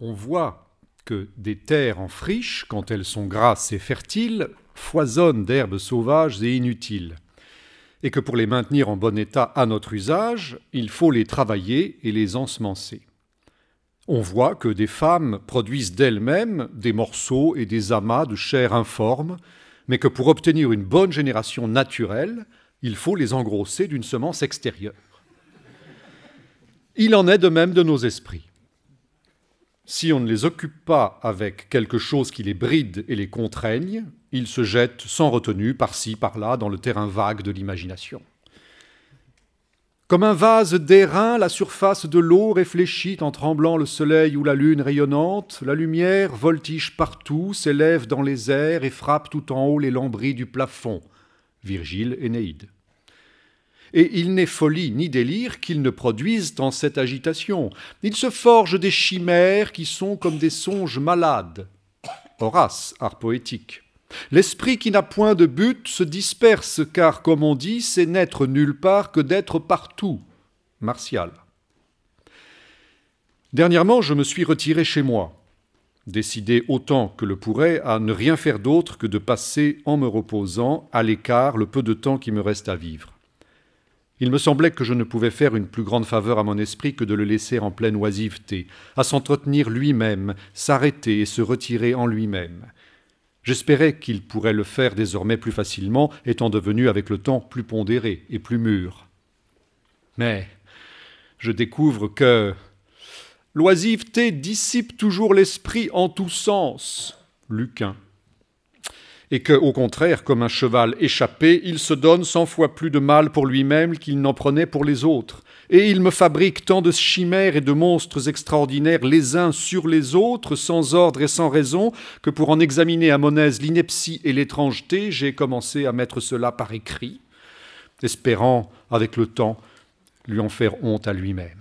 On voit que des terres en friche, quand elles sont grasses et fertiles, foisonnent d'herbes sauvages et inutiles, et que pour les maintenir en bon état à notre usage, il faut les travailler et les ensemencer. On voit que des femmes produisent d'elles-mêmes des morceaux et des amas de chair informe, mais que pour obtenir une bonne génération naturelle, il faut les engrosser d'une semence extérieure. Il en est de même de nos esprits. Si on ne les occupe pas avec quelque chose qui les bride et les contraigne, ils se jettent sans retenue par-ci, par-là, dans le terrain vague de l'imagination. Comme un vase d'airain, la surface de l'eau réfléchit en tremblant le soleil ou la lune rayonnante, la lumière voltige partout, s'élève dans les airs et frappe tout en haut les lambris du plafond. Virgile Énéide. Et il n'est folie ni délire qu'ils ne produisent en cette agitation. Ils se forgent des chimères qui sont comme des songes malades. Horace, art poétique. L'esprit qui n'a point de but se disperse, car, comme on dit, c'est n'être nulle part que d'être partout. Martial. Dernièrement, je me suis retiré chez moi, décidé autant que le pourrais à ne rien faire d'autre que de passer, en me reposant, à l'écart le peu de temps qui me reste à vivre. Il me semblait que je ne pouvais faire une plus grande faveur à mon esprit que de le laisser en pleine oisiveté, à s'entretenir lui-même, s'arrêter et se retirer en lui-même. J'espérais qu'il pourrait le faire désormais plus facilement, étant devenu avec le temps plus pondéré et plus mûr. Mais je découvre que l'oisiveté dissipe toujours l'esprit en tous sens. Lucain. Et que, au contraire, comme un cheval échappé, il se donne cent fois plus de mal pour lui-même qu'il n'en prenait pour les autres et il me fabrique tant de chimères et de monstres extraordinaires les uns sur les autres, sans ordre et sans raison, que pour en examiner à mon aise l'ineptie et l'étrangeté, j'ai commencé à mettre cela par écrit, espérant, avec le temps, lui en faire honte à lui-même.